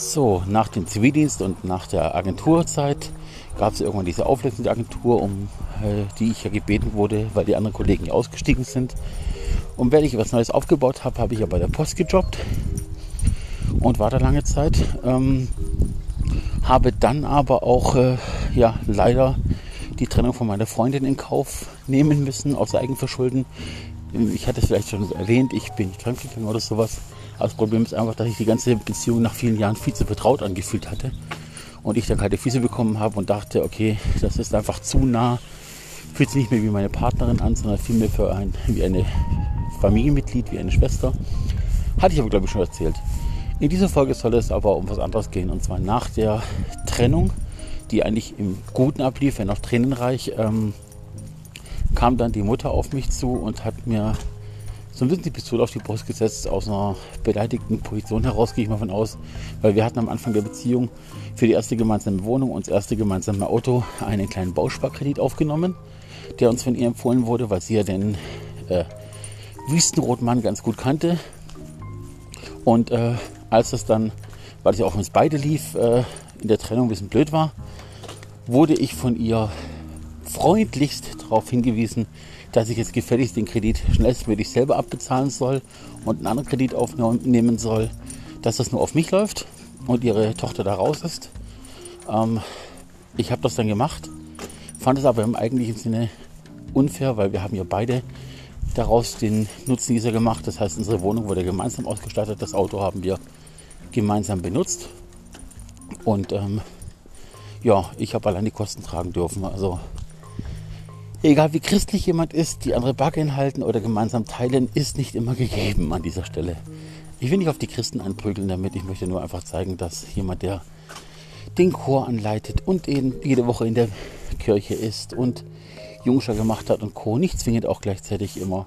So, nach dem Zivildienst und nach der Agenturzeit gab es irgendwann diese Auflösung der Agentur, um äh, die ich ja gebeten wurde, weil die anderen Kollegen ja ausgestiegen sind. Und wenn ich was Neues aufgebaut habe, habe ich ja bei der Post gejobbt und war da lange Zeit. Ähm, habe dann aber auch äh, ja leider die Trennung von meiner Freundin in Kauf nehmen müssen aus Eigenverschulden. Ich hatte es vielleicht schon erwähnt, ich bin nicht fremdgegangen oder sowas. Das Problem ist einfach, dass ich die ganze Beziehung nach vielen Jahren viel zu vertraut angefühlt hatte. Und ich dann kalte Füße bekommen habe und dachte, okay, das ist einfach zu nah. Fühlt sich nicht mehr wie meine Partnerin an, sondern vielmehr für ein, wie eine Familienmitglied, wie eine Schwester. Hatte ich aber, glaube ich, schon erzählt. In dieser Folge soll es aber um was anderes gehen. Und zwar nach der Trennung, die eigentlich im Guten ablief, wenn auch tränenreich, ähm, kam dann die Mutter auf mich zu und hat mir so ein bisschen die Pistole auf die Brust gesetzt, aus einer beleidigten Position heraus, gehe ich mal von aus, weil wir hatten am Anfang der Beziehung für die erste gemeinsame Wohnung und das erste gemeinsame Auto einen kleinen Bausparkredit aufgenommen, der uns von ihr empfohlen wurde, weil sie ja den äh, Wüstenrotmann ganz gut kannte. Und äh, als das dann, weil es ja auch uns beide lief, äh, in der Trennung ein bisschen blöd war, wurde ich von ihr freundlichst darauf hingewiesen, dass ich jetzt gefälligst den Kredit schnellstmöglich selber abbezahlen soll und einen anderen Kredit aufnehmen soll, dass das nur auf mich läuft und ihre Tochter da raus ist. Ähm, ich habe das dann gemacht, fand es aber im eigentlichen Sinne unfair, weil wir haben ja beide daraus den Nutzen dieser gemacht. Das heißt, unsere Wohnung wurde gemeinsam ausgestattet, das Auto haben wir gemeinsam benutzt und ähm, ja, ich habe allein die Kosten tragen dürfen. Also Egal wie christlich jemand ist, die andere Backe halten oder gemeinsam teilen, ist nicht immer gegeben an dieser Stelle. Ich will nicht auf die Christen einprügeln damit. Ich möchte nur einfach zeigen, dass jemand, der den Chor anleitet und jede Woche in der Kirche ist und Jungscher gemacht hat und Co. nicht zwingend auch gleichzeitig immer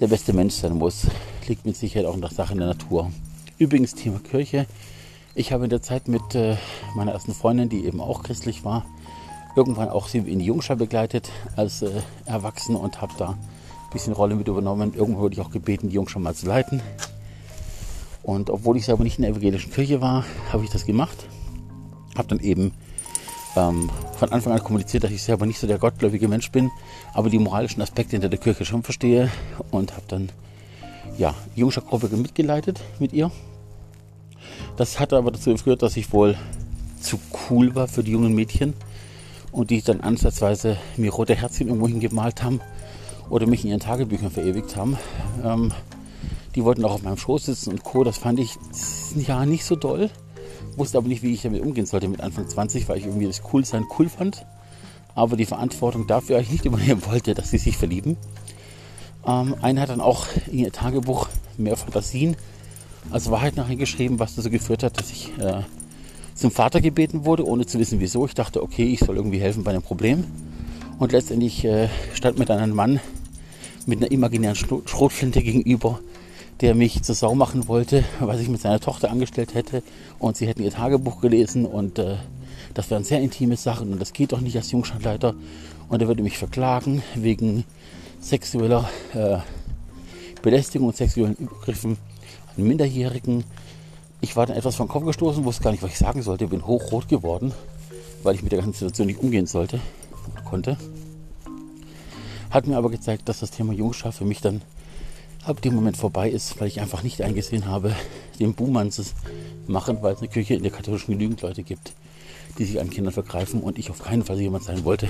der beste Mensch sein muss. Liegt mit Sicherheit auch in der Sache in der Natur. Übrigens Thema Kirche. Ich habe in der Zeit mit äh, meiner ersten Freundin, die eben auch christlich war, irgendwann auch in die Jungschar begleitet als äh, Erwachsene und habe da ein bisschen Rolle mit übernommen. Irgendwann wurde ich auch gebeten, die Jungschar mal zu leiten. Und obwohl ich selber nicht in der evangelischen Kirche war, habe ich das gemacht. Habe dann eben ähm, von Anfang an kommuniziert, dass ich selber nicht so der gottgläubige Mensch bin, aber die moralischen Aspekte hinter der Kirche schon verstehe und habe dann ja die Jungschar-Gruppe mitgeleitet mit ihr. Das hat aber dazu geführt, dass ich wohl zu cool war für die jungen Mädchen und die dann ansatzweise mir rote Herzchen irgendwo hingemalt haben oder mich in ihren Tagebüchern verewigt haben. Ähm, die wollten auch auf meinem Schoß sitzen und Co. Das fand ich ja nicht so doll. Wusste aber nicht, wie ich damit umgehen sollte mit Anfang 20, weil ich irgendwie das Coolsein cool fand. Aber die Verantwortung dafür eigentlich nicht übernehmen wollte, dass sie sich verlieben. Ähm, einer hat dann auch in ihr Tagebuch mehr Fantasien als Wahrheit nachher geschrieben, was dazu geführt hat, dass ich äh, zum Vater gebeten wurde, ohne zu wissen wieso. Ich dachte, okay, ich soll irgendwie helfen bei einem Problem. Und letztendlich äh, stand mir dann ein Mann mit einer imaginären Schrotflinte gegenüber, der mich zur Sau machen wollte, was ich mit seiner Tochter angestellt hätte. Und sie hätten ihr Tagebuch gelesen und äh, das wären sehr intime Sachen und das geht doch nicht als Jungstandleiter. Und er würde mich verklagen wegen sexueller äh, Belästigung und sexuellen Übergriffen an Minderjährigen ich war dann etwas vom Kopf gestoßen, wusste gar nicht, was ich sagen sollte. Bin hochrot geworden, weil ich mit der ganzen Situation nicht umgehen sollte konnte. Hat mir aber gezeigt, dass das Thema Jungschar für mich dann ab dem Moment vorbei ist, weil ich einfach nicht eingesehen habe, den Buhmann zu machen, weil es eine Kirche in der katholischen genügend Leute gibt, die sich an Kindern vergreifen und ich auf keinen Fall jemand sein wollte,